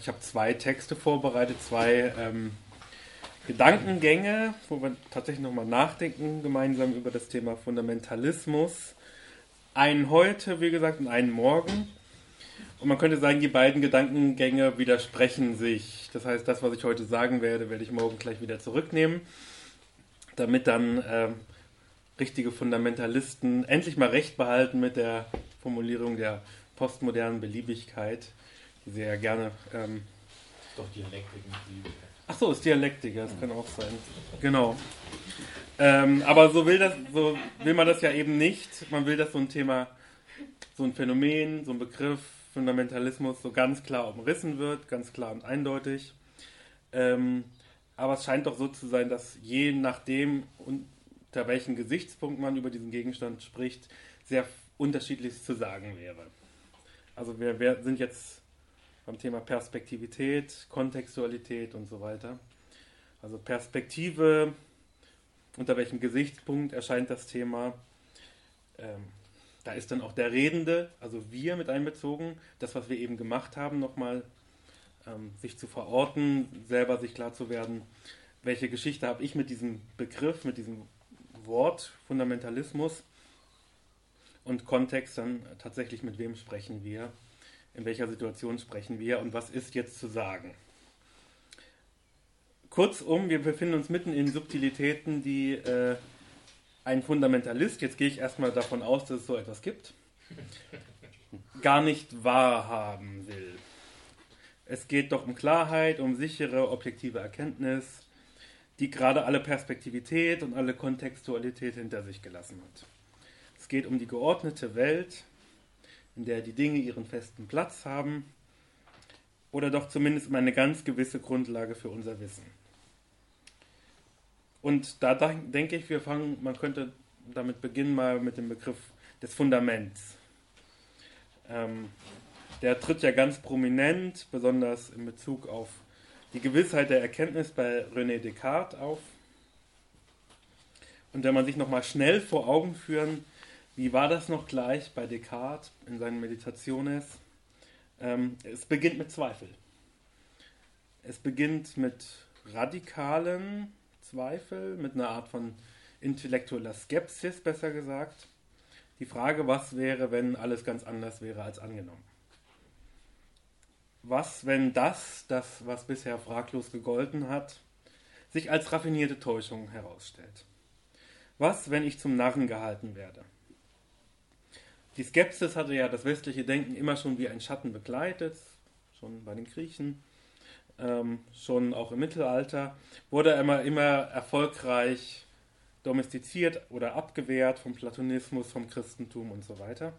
Ich habe zwei Texte vorbereitet, zwei ähm, Gedankengänge, wo wir tatsächlich nochmal nachdenken, gemeinsam über das Thema Fundamentalismus. Einen heute, wie gesagt, und einen morgen. Und man könnte sagen, die beiden Gedankengänge widersprechen sich. Das heißt, das, was ich heute sagen werde, werde ich morgen gleich wieder zurücknehmen, damit dann äh, richtige Fundamentalisten endlich mal recht behalten mit der Formulierung der postmodernen Beliebigkeit ja gerne. Ähm, Doch Dialektik. Ach so, ist Dialektik, das kann auch sein. Genau. Ähm, aber so will das, so will man das ja eben nicht. Man will, dass so ein Thema, so ein Phänomen, so ein Begriff, Fundamentalismus so ganz klar umrissen wird, ganz klar und eindeutig. Ähm, aber es scheint doch so zu sein, dass je nachdem, unter welchem Gesichtspunkt man über diesen Gegenstand spricht, sehr unterschiedliches zu sagen wäre. Also wir, wir sind jetzt beim Thema Perspektivität, Kontextualität und so weiter. Also Perspektive, unter welchem Gesichtspunkt erscheint das Thema. Ähm, da ist dann auch der Redende, also wir mit einbezogen, das, was wir eben gemacht haben, nochmal ähm, sich zu verorten, selber sich klar zu werden, welche Geschichte habe ich mit diesem Begriff, mit diesem Wort Fundamentalismus und Kontext dann tatsächlich mit wem sprechen wir in welcher Situation sprechen wir und was ist jetzt zu sagen. Kurzum, wir befinden uns mitten in Subtilitäten, die äh, ein Fundamentalist, jetzt gehe ich erstmal davon aus, dass es so etwas gibt, gar nicht wahrhaben will. Es geht doch um Klarheit, um sichere, objektive Erkenntnis, die gerade alle Perspektivität und alle Kontextualität hinter sich gelassen hat. Es geht um die geordnete Welt, in der die Dinge ihren festen Platz haben oder doch zumindest eine ganz gewisse Grundlage für unser Wissen. Und da denke ich, wir fangen, man könnte damit beginnen mal mit dem Begriff des Fundaments. Ähm, der tritt ja ganz prominent, besonders in Bezug auf die Gewissheit der Erkenntnis bei René Descartes auf. Und wenn man sich nochmal schnell vor Augen führen, wie war das noch gleich bei Descartes in seinen Meditationen? Ähm, es beginnt mit Zweifel. Es beginnt mit radikalen Zweifel, mit einer Art von intellektueller Skepsis, besser gesagt. Die Frage, was wäre, wenn alles ganz anders wäre als angenommen? Was, wenn das, das, was bisher fraglos gegolten hat, sich als raffinierte Täuschung herausstellt? Was, wenn ich zum Narren gehalten werde? Die Skepsis hatte ja das westliche Denken immer schon wie ein Schatten begleitet, schon bei den Griechen, ähm, schon auch im Mittelalter, wurde immer, immer erfolgreich domestiziert oder abgewehrt vom Platonismus, vom Christentum und so weiter.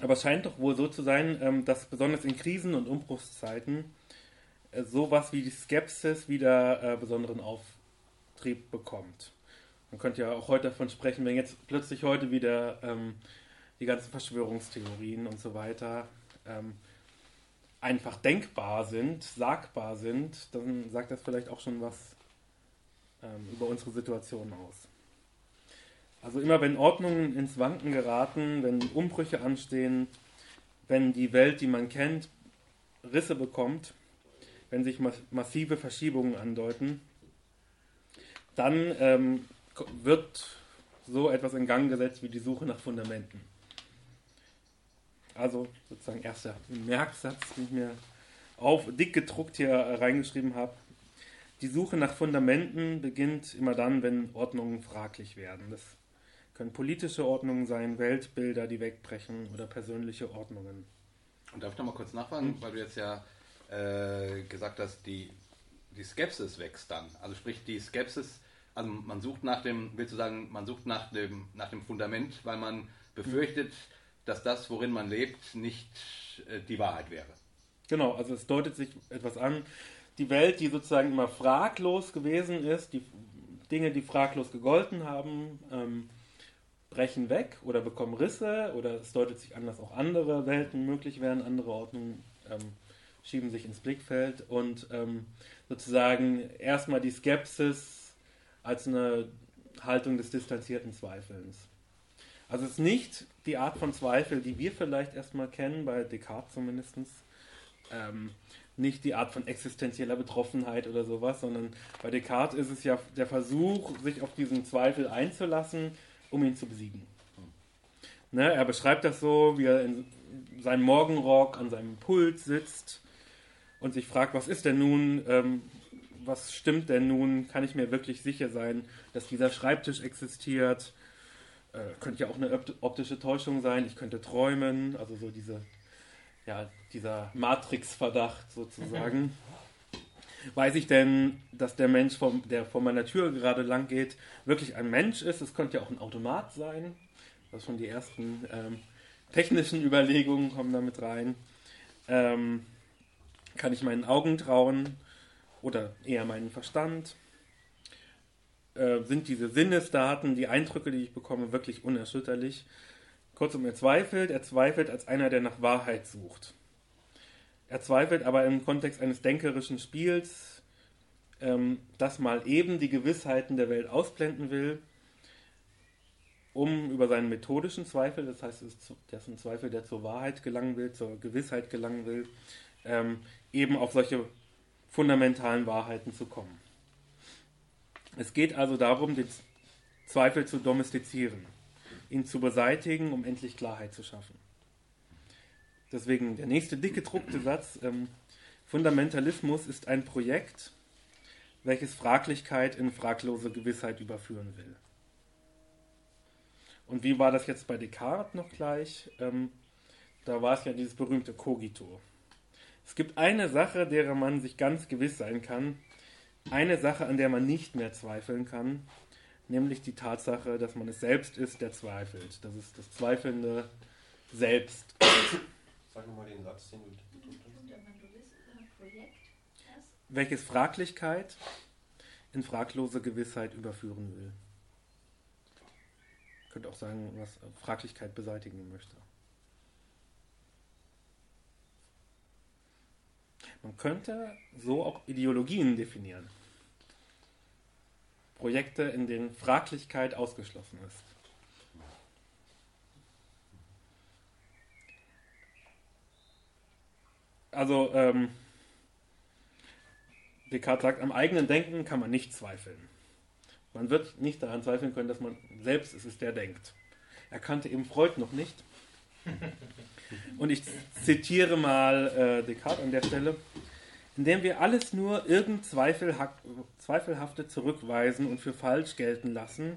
Aber es scheint doch wohl so zu sein, ähm, dass besonders in Krisen und Umbruchszeiten äh, sowas wie die Skepsis wieder äh, besonderen Auftrieb bekommt. Man könnte ja auch heute davon sprechen, wenn jetzt plötzlich heute wieder ähm, die ganzen Verschwörungstheorien und so weiter ähm, einfach denkbar sind, sagbar sind, dann sagt das vielleicht auch schon was ähm, über unsere Situation aus. Also immer wenn Ordnungen ins Wanken geraten, wenn Umbrüche anstehen, wenn die Welt, die man kennt, Risse bekommt, wenn sich massive Verschiebungen andeuten, dann ähm, wird so etwas in Gang gesetzt wie die Suche nach Fundamenten. Also sozusagen erster Merksatz, den ich mir auf dick gedruckt hier reingeschrieben habe. Die Suche nach Fundamenten beginnt immer dann, wenn Ordnungen fraglich werden. Das können politische Ordnungen sein, Weltbilder, die wegbrechen oder persönliche Ordnungen. Und darf ich nochmal kurz nachfragen, mhm. weil du jetzt ja äh, gesagt hast, die, die Skepsis wächst dann. Also sprich die Skepsis, also man sucht nach dem, willst du sagen, man sucht nach dem, nach dem Fundament, weil man befürchtet, mhm dass das, worin man lebt, nicht äh, die Wahrheit wäre. Genau, also es deutet sich etwas an. Die Welt, die sozusagen immer fraglos gewesen ist, die Dinge, die fraglos gegolten haben, ähm, brechen weg oder bekommen Risse oder es deutet sich an, dass auch andere Welten möglich wären, andere Ordnungen ähm, schieben sich ins Blickfeld und ähm, sozusagen erstmal die Skepsis als eine Haltung des distanzierten Zweifelns. Also es ist nicht die Art von Zweifel, die wir vielleicht erstmal kennen, bei Descartes zumindest, ähm, nicht die Art von existenzieller Betroffenheit oder sowas, sondern bei Descartes ist es ja der Versuch, sich auf diesen Zweifel einzulassen, um ihn zu besiegen. Ne, er beschreibt das so, wie er in seinem Morgenrock an seinem Pult sitzt und sich fragt, was ist denn nun, ähm, was stimmt denn nun, kann ich mir wirklich sicher sein, dass dieser Schreibtisch existiert? Äh, könnte ja auch eine optische Täuschung sein, ich könnte träumen, also so diese ja, dieser Matrix-Verdacht sozusagen. Weiß ich denn, dass der Mensch, vom, der vor meiner Tür gerade lang geht, wirklich ein Mensch ist? Es könnte ja auch ein Automat sein. Das schon die ersten ähm, technischen Überlegungen kommen damit rein. Ähm, kann ich meinen Augen trauen oder eher meinen Verstand? Äh, sind diese Sinnesdaten, die Eindrücke, die ich bekomme, wirklich unerschütterlich? Kurzum, er zweifelt, er zweifelt als einer, der nach Wahrheit sucht. Er zweifelt aber im Kontext eines denkerischen Spiels, ähm, das mal eben die Gewissheiten der Welt ausblenden will, um über seinen methodischen Zweifel, das heißt, das ist ein Zweifel, der zur Wahrheit gelangen will, zur Gewissheit gelangen will, ähm, eben auf solche fundamentalen Wahrheiten zu kommen. Es geht also darum, den Zweifel zu domestizieren ihn zu beseitigen, um endlich Klarheit zu schaffen. Deswegen der nächste dicke druckte Satz. Ähm, Fundamentalismus ist ein Projekt, welches Fraglichkeit in fraglose Gewissheit überführen will. Und wie war das jetzt bei Descartes noch gleich? Ähm, da war es ja dieses berühmte Cogito. Es gibt eine Sache, derer man sich ganz gewiss sein kann, eine Sache, an der man nicht mehr zweifeln kann, nämlich die Tatsache, dass man es selbst ist, der zweifelt. Das ist das zweifelnde Selbst. Sag mal den Satz, den du welches Fraglichkeit in fraglose Gewissheit überführen will. Ich könnte auch sagen, was Fraglichkeit beseitigen möchte. Man könnte so auch Ideologien definieren. Projekte, in denen Fraglichkeit ausgeschlossen ist. Also, ähm, Descartes sagt, am eigenen Denken kann man nicht zweifeln. Man wird nicht daran zweifeln können, dass man selbst ist, der denkt. Er kannte eben Freud noch nicht. Und ich zitiere mal äh, Descartes an der Stelle indem wir alles nur irgend Zweifelhafte zurückweisen und für falsch gelten lassen,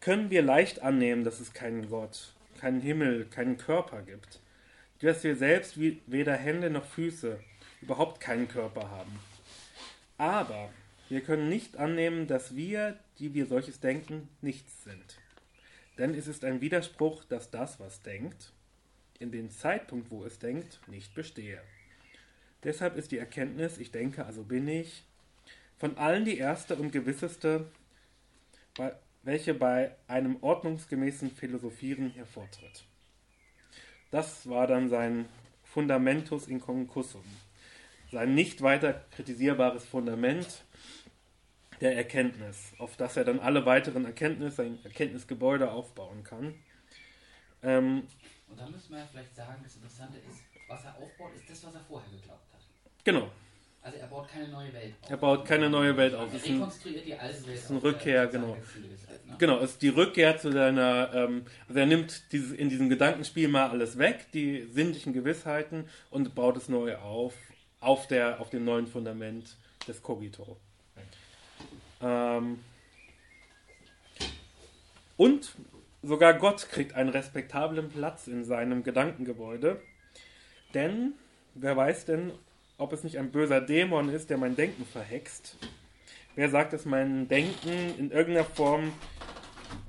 können wir leicht annehmen, dass es keinen Gott, keinen Himmel, keinen Körper gibt, dass wir selbst weder Hände noch Füße, überhaupt keinen Körper haben. Aber wir können nicht annehmen, dass wir, die wir solches denken, nichts sind. Denn es ist ein Widerspruch, dass das, was denkt, in dem Zeitpunkt, wo es denkt, nicht bestehe. Deshalb ist die Erkenntnis, ich denke, also bin ich, von allen die erste und gewisseste, welche bei einem ordnungsgemäßen Philosophieren hervortritt. Das war dann sein Fundamentus inconcussum, sein nicht weiter kritisierbares Fundament der Erkenntnis, auf das er dann alle weiteren Erkenntnisse, sein Erkenntnisgebäude aufbauen kann. Ähm, und da müssen wir ja vielleicht sagen, das Interessante ist, was er aufbaut, ist das, was er vorher geglaubt hat. Genau. Also er baut keine neue Welt auf. Er baut keine neue Welt auf. Er rekonstruiert die alte Welt. Das ist eine Rückkehr, genau. Ist, ne? Genau, ist die Rückkehr zu seiner, ähm, also er nimmt dieses, in diesem Gedankenspiel mal alles weg, die sinnlichen Gewissheiten und baut es neu auf, auf, der, auf dem neuen Fundament des Cogito. Ähm, und sogar Gott kriegt einen respektablen Platz in seinem Gedankengebäude, denn wer weiß denn, ob es nicht ein böser Dämon ist, der mein Denken verhext. Wer sagt, dass mein Denken in irgendeiner Form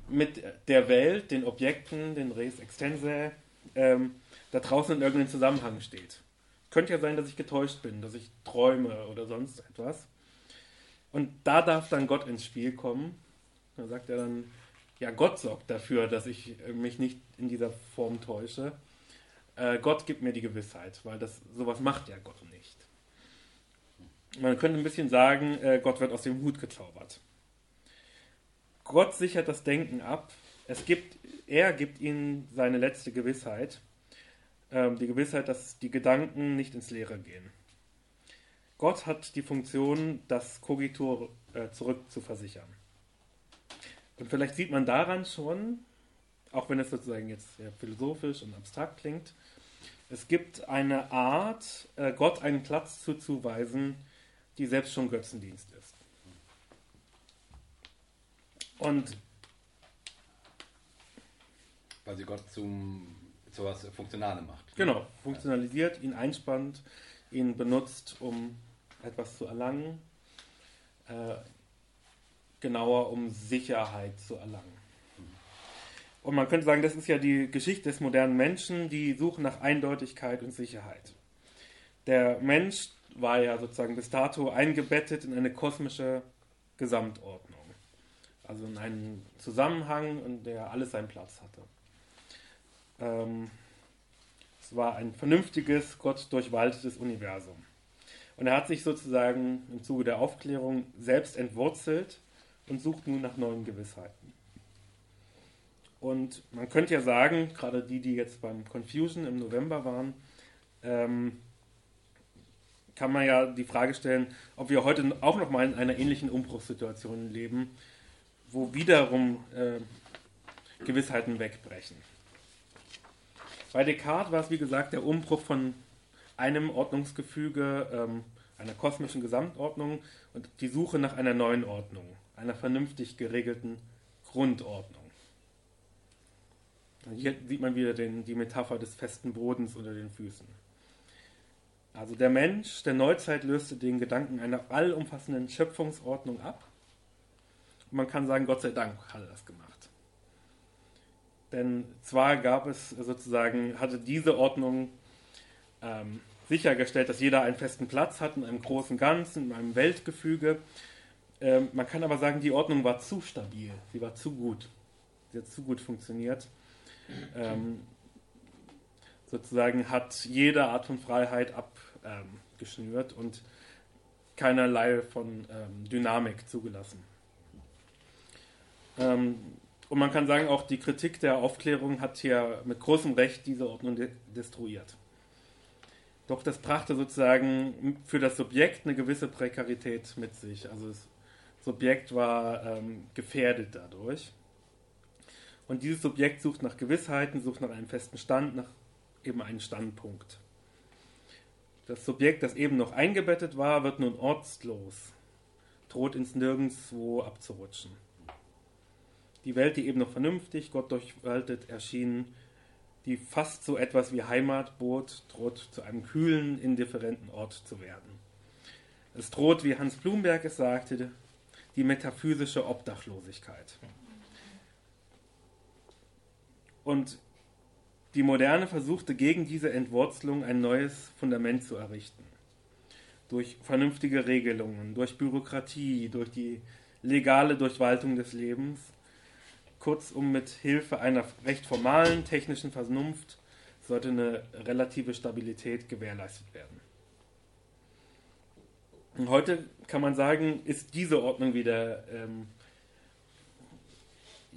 mit der Welt, den Objekten, den Res Extensae, ähm, da draußen in irgendeinem Zusammenhang steht. Könnte ja sein, dass ich getäuscht bin, dass ich träume oder sonst etwas. Und da darf dann Gott ins Spiel kommen. Da sagt er dann, ja, Gott sorgt dafür, dass ich mich nicht in dieser Form täusche. Äh, Gott gibt mir die Gewissheit, weil das sowas macht ja Gott nicht. Man könnte ein bisschen sagen, äh, Gott wird aus dem Hut gezaubert. Gott sichert das Denken ab. Es gibt, er gibt ihnen seine letzte Gewissheit. ähm, die Gewissheit, dass die Gedanken nicht ins Leere gehen. Gott hat die Funktion, das Kogitur äh, zurückzuversichern. Und vielleicht sieht man daran schon, auch wenn es sozusagen jetzt sehr philosophisch und abstrakt klingt, es gibt eine Art, äh, Gott einen Platz zuzuweisen, die selbst schon Götzendienst ist. Und weil sie Gott zum zu was Funktionalem macht. Genau, funktionalisiert, ihn einspannt, ihn benutzt, um etwas zu erlangen, äh, genauer um Sicherheit zu erlangen. Und man könnte sagen, das ist ja die Geschichte des modernen Menschen, die suchen nach Eindeutigkeit und Sicherheit. Der Mensch war ja sozusagen bis dato eingebettet in eine kosmische Gesamtordnung. Also in einen Zusammenhang, in der alles seinen Platz hatte. Ähm, es war ein vernünftiges, Gott durchwaltetes Universum. Und er hat sich sozusagen im Zuge der Aufklärung selbst entwurzelt und sucht nun nach neuen Gewissheiten. Und man könnte ja sagen, gerade die, die jetzt beim Confusion im November waren, ähm, kann man ja die Frage stellen, ob wir heute auch noch mal in einer ähnlichen Umbruchssituation leben, wo wiederum äh, Gewissheiten wegbrechen. Bei Descartes war es, wie gesagt, der Umbruch von einem Ordnungsgefüge, ähm, einer kosmischen Gesamtordnung und die Suche nach einer neuen Ordnung, einer vernünftig geregelten Grundordnung. Hier sieht man wieder den, die Metapher des festen Bodens unter den Füßen. Also der Mensch der Neuzeit löste den Gedanken einer allumfassenden Schöpfungsordnung ab. Und man kann sagen, Gott sei Dank hat er das gemacht. Denn zwar gab es sozusagen, hatte diese Ordnung ähm, sichergestellt, dass jeder einen festen Platz hat in einem großen Ganzen, in einem Weltgefüge. Ähm, man kann aber sagen, die Ordnung war zu stabil, sie war zu gut. Sie hat zu gut funktioniert. Ähm, sozusagen hat jede Art von Freiheit abgeschnürt und keinerlei von ähm, Dynamik zugelassen. Ähm, und man kann sagen, auch die Kritik der Aufklärung hat hier mit großem Recht diese Ordnung de destruiert. Doch das brachte sozusagen für das Subjekt eine gewisse Prekarität mit sich. Also das Subjekt war ähm, gefährdet dadurch. Und dieses Subjekt sucht nach Gewissheiten, sucht nach einem festen Stand, nach eben einem Standpunkt. Das Subjekt, das eben noch eingebettet war, wird nun ortslos, droht ins Nirgendwo abzurutschen. Die Welt, die eben noch vernünftig, Gott durchwaltet erschien, die fast so etwas wie Heimat bot, droht zu einem kühlen, indifferenten Ort zu werden. Es droht, wie Hans Blumberg es sagte, die metaphysische Obdachlosigkeit. Und die Moderne versuchte gegen diese Entwurzelung ein neues Fundament zu errichten. Durch vernünftige Regelungen, durch Bürokratie, durch die legale Durchwaltung des Lebens Kurzum, mit Hilfe einer recht formalen technischen Vernunft sollte eine relative Stabilität gewährleistet werden. Und heute kann man sagen, ist diese Ordnung wieder ähm,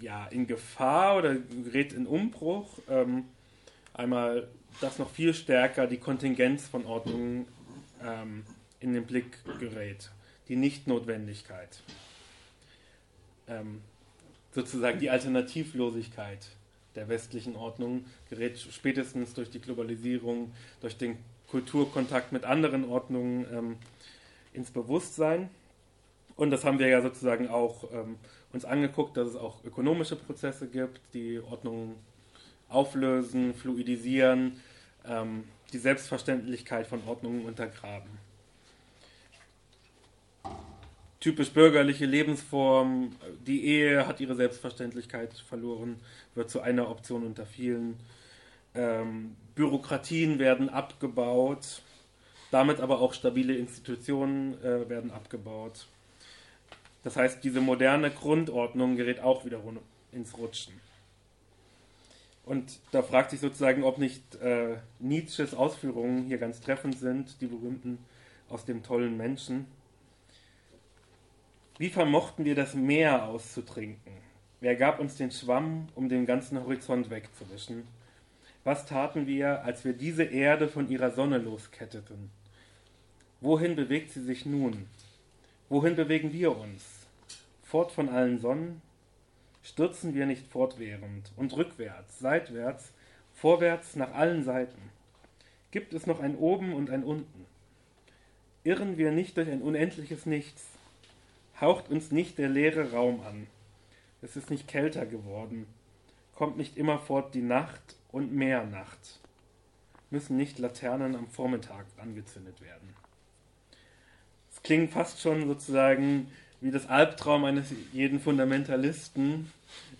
ja, in Gefahr oder gerät in Umbruch. Ähm, einmal, dass noch viel stärker die Kontingenz von Ordnungen ähm, in den Blick gerät, die Nichtnotwendigkeit. Ähm, sozusagen die Alternativlosigkeit der westlichen Ordnung gerät spätestens durch die Globalisierung, durch den Kulturkontakt mit anderen Ordnungen ähm, ins Bewusstsein. Und das haben wir ja sozusagen auch ähm, uns angeguckt, dass es auch ökonomische Prozesse gibt, die Ordnungen auflösen, fluidisieren, ähm, die Selbstverständlichkeit von Ordnungen untergraben typisch bürgerliche Lebensform. Die Ehe hat ihre Selbstverständlichkeit verloren, wird zu einer Option unter vielen. Ähm, Bürokratien werden abgebaut, damit aber auch stabile Institutionen äh, werden abgebaut. Das heißt, diese moderne Grundordnung gerät auch wieder ins Rutschen. Und da fragt sich sozusagen, ob nicht äh, Nietzsches Ausführungen hier ganz treffend sind, die berühmten aus dem tollen Menschen. Wie vermochten wir das Meer auszutrinken? Wer gab uns den Schwamm, um den ganzen Horizont wegzuwischen? Was taten wir, als wir diese Erde von ihrer Sonne losketteten? Wohin bewegt sie sich nun? Wohin bewegen wir uns? Fort von allen Sonnen? Stürzen wir nicht fortwährend und rückwärts, seitwärts, vorwärts nach allen Seiten? Gibt es noch ein Oben und ein Unten? Irren wir nicht durch ein unendliches Nichts? Haucht uns nicht der leere Raum an? Es ist nicht kälter geworden, kommt nicht immerfort die Nacht und mehr Nacht? Müssen nicht Laternen am Vormittag angezündet werden? Klingt fast schon sozusagen wie das Albtraum eines jeden Fundamentalisten,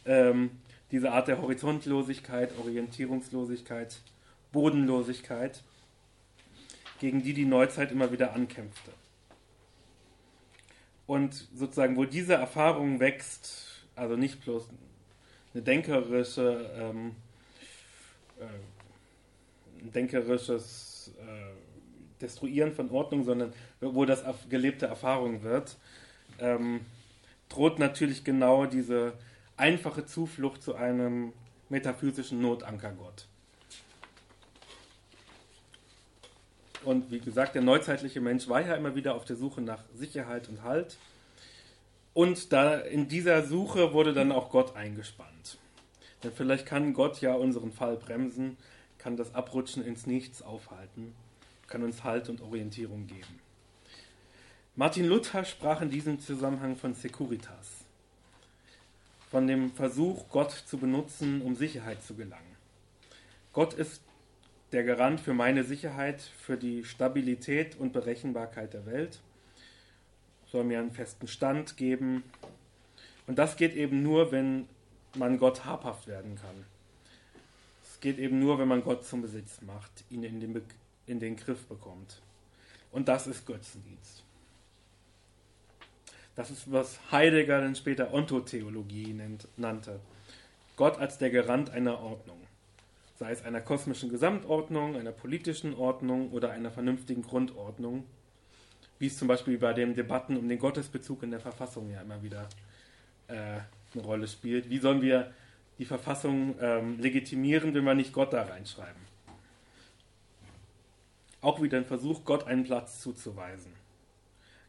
ähm, diese Art der Horizontlosigkeit, Orientierungslosigkeit, Bodenlosigkeit, gegen die die Neuzeit immer wieder ankämpfte. Und sozusagen, wo diese Erfahrung wächst, also nicht bloß eine denkerische, ähm, äh, ein denkerisches äh, Destruieren von Ordnung, sondern wo das gelebte Erfahrung wird, ähm, droht natürlich genau diese einfache Zuflucht zu einem metaphysischen Notankergott. Und wie gesagt, der neuzeitliche Mensch war ja immer wieder auf der Suche nach Sicherheit und Halt. Und da in dieser Suche wurde dann auch Gott eingespannt. Denn vielleicht kann Gott ja unseren Fall bremsen, kann das Abrutschen ins Nichts aufhalten, kann uns Halt und Orientierung geben. Martin Luther sprach in diesem Zusammenhang von Securitas, von dem Versuch, Gott zu benutzen, um Sicherheit zu gelangen. Gott ist der Garant für meine Sicherheit, für die Stabilität und Berechenbarkeit der Welt soll mir einen festen Stand geben. Und das geht eben nur, wenn man Gott habhaft werden kann. Es geht eben nur, wenn man Gott zum Besitz macht, ihn in den, Be in den Griff bekommt. Und das ist Götzendienst. Das ist, was Heidegger dann später Ontotheologie nennt, nannte. Gott als der Garant einer Ordnung. Sei es einer kosmischen Gesamtordnung, einer politischen Ordnung oder einer vernünftigen Grundordnung wie es zum Beispiel bei den Debatten um den Gottesbezug in der Verfassung ja immer wieder äh, eine Rolle spielt. Wie sollen wir die Verfassung ähm, legitimieren, wenn wir nicht Gott da reinschreiben? Auch wieder ein Versuch, Gott einen Platz zuzuweisen.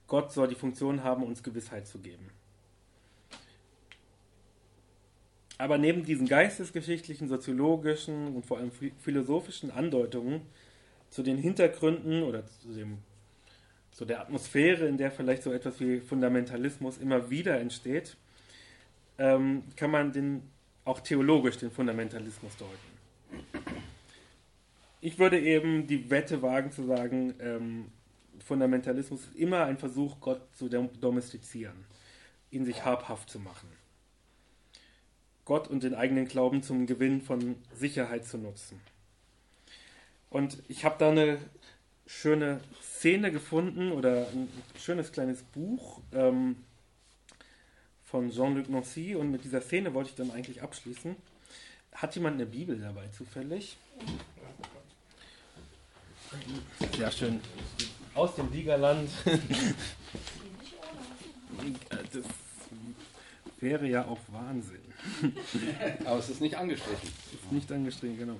Gott soll die Funktion haben, uns Gewissheit zu geben. Aber neben diesen geistesgeschichtlichen, soziologischen und vor allem philosophischen Andeutungen zu den Hintergründen oder zu dem so der Atmosphäre, in der vielleicht so etwas wie Fundamentalismus immer wieder entsteht, ähm, kann man den, auch theologisch den Fundamentalismus deuten. Ich würde eben die Wette wagen zu sagen, ähm, Fundamentalismus ist immer ein Versuch, Gott zu domestizieren, ihn sich habhaft zu machen. Gott und den eigenen Glauben zum Gewinn von Sicherheit zu nutzen. Und ich habe da eine schöne Szene gefunden oder ein schönes kleines Buch ähm, von Jean-Luc Nancy und mit dieser Szene wollte ich dann eigentlich abschließen. Hat jemand eine Bibel dabei zufällig? Ja, schön. Aus dem Ligaland. das wäre ja auch Wahnsinn. Aber es ist nicht angestrichen. Es ist nicht angestrichen, genau.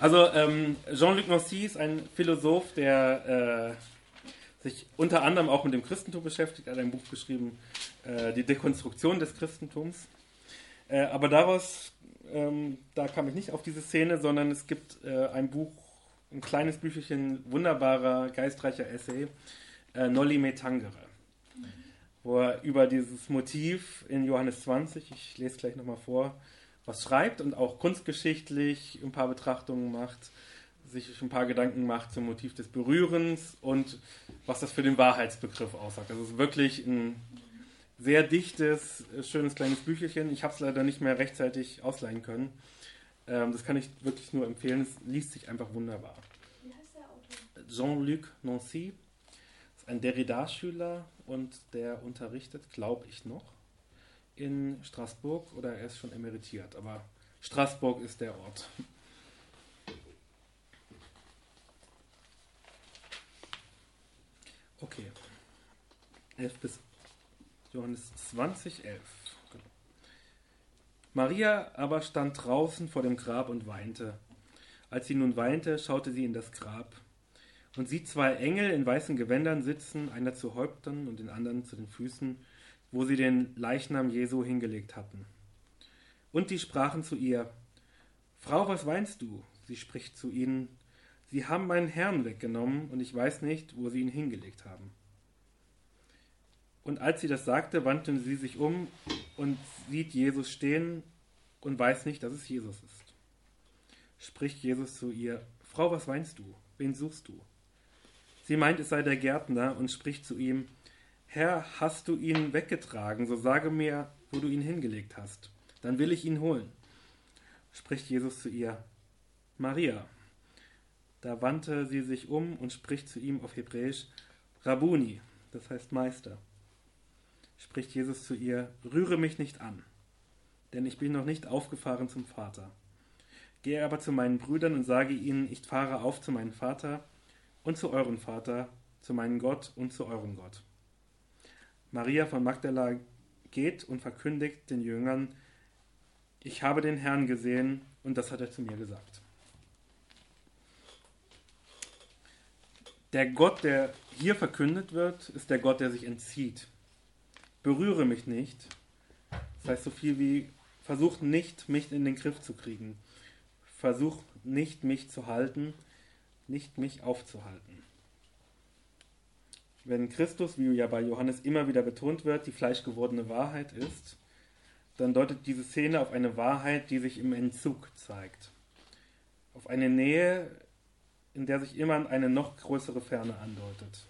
Also ähm, Jean-Luc Nancy ist ein Philosoph, der äh, sich unter anderem auch mit dem Christentum beschäftigt. Er hat ein Buch geschrieben, äh, Die Dekonstruktion des Christentums. Äh, aber daraus, ähm, da kam ich nicht auf diese Szene, sondern es gibt äh, ein Buch, ein kleines Büchelchen, wunderbarer, geistreicher Essay, äh, Nolli me tangere wo er über dieses Motiv in Johannes 20, ich lese gleich nochmal vor, was schreibt und auch kunstgeschichtlich ein paar Betrachtungen macht, sich ein paar Gedanken macht zum Motiv des Berührens und was das für den Wahrheitsbegriff aussagt. Das ist wirklich ein sehr dichtes, schönes kleines Büchelchen. Ich habe es leider nicht mehr rechtzeitig ausleihen können. Ähm, das kann ich wirklich nur empfehlen. Es liest sich einfach wunderbar. Wie heißt der Autor? Jean-Luc Nancy ist ein Derrida-Schüler und der unterrichtet, glaube ich noch, in Straßburg oder er ist schon emeritiert, aber Straßburg ist der Ort. Okay. 11 bis Johannes 20, 11. Maria aber stand draußen vor dem Grab und weinte. Als sie nun weinte, schaute sie in das Grab und sieht zwei Engel in weißen Gewändern sitzen, einer zu Häuptern und den anderen zu den Füßen, wo sie den Leichnam Jesu hingelegt hatten. Und die sprachen zu ihr, Frau, was weinst du? Sie spricht zu ihnen, Sie haben meinen Herrn weggenommen und ich weiß nicht, wo sie ihn hingelegt haben. Und als sie das sagte, wandte sie sich um und sieht Jesus stehen und weiß nicht, dass es Jesus ist. Spricht Jesus zu ihr, Frau, was weinst du? Wen suchst du? Sie meint, es sei der Gärtner und spricht zu ihm, Herr, hast du ihn weggetragen, so sage mir, wo du ihn hingelegt hast, dann will ich ihn holen. Spricht Jesus zu ihr, Maria. Da wandte sie sich um und spricht zu ihm auf Hebräisch, Rabuni, das heißt Meister. Spricht Jesus zu ihr, rühre mich nicht an, denn ich bin noch nicht aufgefahren zum Vater. Gehe aber zu meinen Brüdern und sage ihnen, ich fahre auf zu meinem Vater und zu eurem Vater, zu meinem Gott und zu eurem Gott. Maria von Magdala geht und verkündigt den Jüngern, ich habe den Herrn gesehen und das hat er zu mir gesagt. Der Gott, der hier verkündet wird, ist der Gott, der sich entzieht. Berühre mich nicht. Das heißt so viel wie, versuch nicht, mich in den Griff zu kriegen. Versuch nicht, mich zu halten, nicht mich aufzuhalten. Wenn Christus, wie ja bei Johannes immer wieder betont wird, die fleischgewordene Wahrheit ist, dann deutet diese Szene auf eine Wahrheit, die sich im Entzug zeigt. Auf eine Nähe, in der sich immer eine noch größere Ferne andeutet.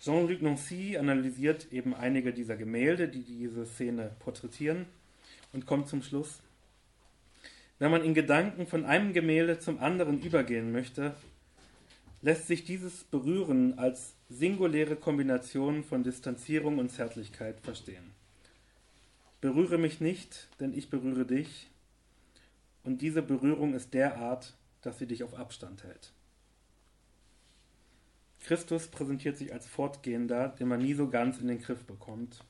Jean-Luc Nancy analysiert eben einige dieser Gemälde, die diese Szene porträtieren und kommt zum Schluss, wenn man in Gedanken von einem Gemälde zum anderen übergehen möchte, lässt sich dieses Berühren als singuläre Kombination von Distanzierung und Zärtlichkeit verstehen. Berühre mich nicht, denn ich berühre dich, und diese Berührung ist derart, dass sie dich auf Abstand hält. Christus präsentiert sich als Fortgehender, den man nie so ganz in den Griff bekommt.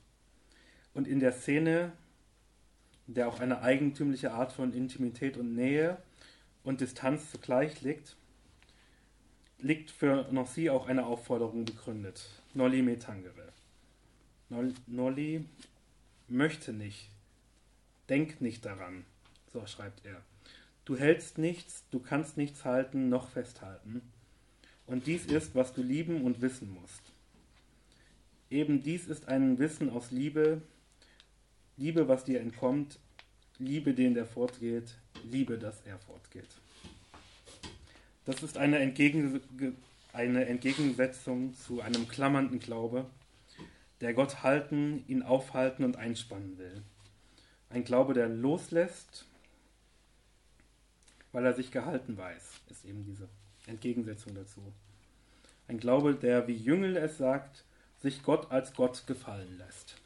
Und in der Szene, der auch eine eigentümliche Art von Intimität und Nähe und Distanz zugleich liegt, liegt für Nancy auch eine Aufforderung begründet. Nolli me tangere. Nolli möchte nicht, denk nicht daran, so schreibt er. Du hältst nichts, du kannst nichts halten noch festhalten. Und dies ist, was du lieben und wissen musst. Eben dies ist ein Wissen aus Liebe, Liebe, was dir entkommt, Liebe, den der fortgeht, Liebe, dass er fortgeht. Das ist eine, Entgegen eine Entgegensetzung zu einem klammernden Glaube, der Gott halten, ihn aufhalten und einspannen will. Ein Glaube, der loslässt weil er sich gehalten weiß, ist eben diese Entgegensetzung dazu. Ein Glaube, der, wie Jüngel es sagt, sich Gott als Gott gefallen lässt.